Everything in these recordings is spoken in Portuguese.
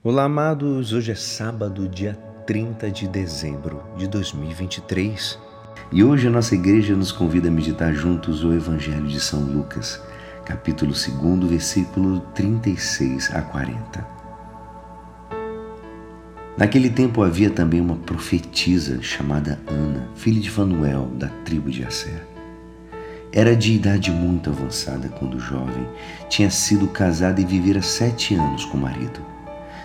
Olá, amados. Hoje é sábado, dia 30 de dezembro de 2023. E hoje a nossa igreja nos convida a meditar juntos o Evangelho de São Lucas, capítulo 2, versículo 36 a 40. Naquele tempo havia também uma profetisa chamada Ana, filha de Fanuel, da tribo de Asser. Era de idade muito avançada quando jovem, tinha sido casada e vivera sete anos com o marido.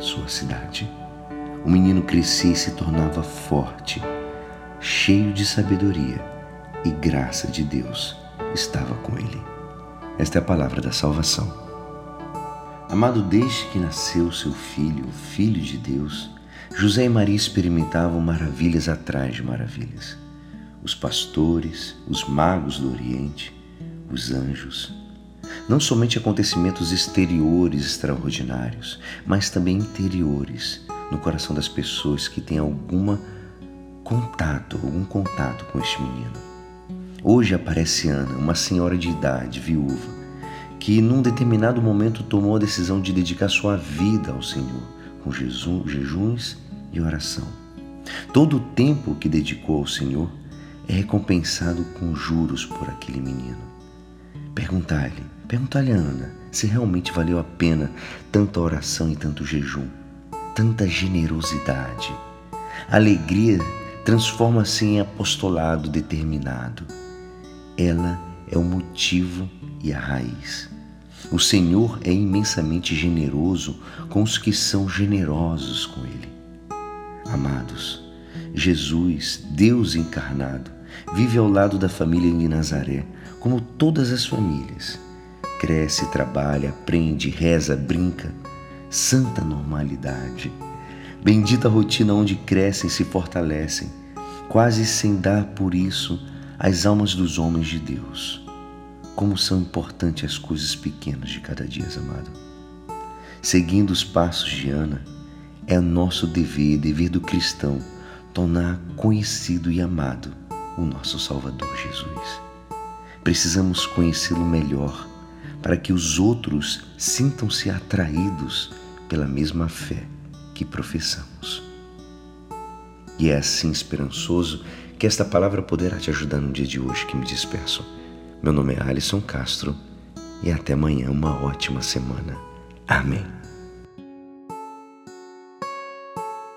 sua cidade. O menino crescia e se tornava forte, cheio de sabedoria, e graça de Deus estava com ele. Esta é a palavra da salvação. Amado, desde que nasceu seu filho, o Filho de Deus, José e Maria experimentavam maravilhas atrás de maravilhas. Os pastores, os magos do Oriente, os anjos, não somente acontecimentos exteriores extraordinários, mas também interiores no coração das pessoas que têm alguma contato, algum contato com este menino. Hoje aparece Ana, uma senhora de idade, viúva, que num determinado momento tomou a decisão de dedicar sua vida ao Senhor, com jejuns e oração. Todo o tempo que dedicou ao Senhor é recompensado com juros por aquele menino. Perguntar-lhe, perguntar-lhe a Ana se realmente valeu a pena tanta oração e tanto jejum, tanta generosidade. Alegria transforma-se em apostolado determinado. Ela é o motivo e a raiz. O Senhor é imensamente generoso com os que são generosos com Ele. Amados, Jesus, Deus encarnado, vive ao lado da família de Nazaré, como todas as famílias. Cresce, trabalha, aprende, reza, brinca. Santa normalidade. Bendita rotina onde crescem e se fortalecem, quase sem dar por isso as almas dos homens de Deus. Como são importantes as coisas pequenas de cada dia, amado. Seguindo os passos de Ana, é nosso dever, dever do cristão, tornar conhecido e amado o nosso Salvador Jesus. Precisamos conhecê-lo melhor para que os outros sintam-se atraídos pela mesma fé que professamos. E é assim esperançoso que esta palavra poderá te ajudar no dia de hoje que me despeço. Meu nome é Alisson Castro e até amanhã uma ótima semana. Amém.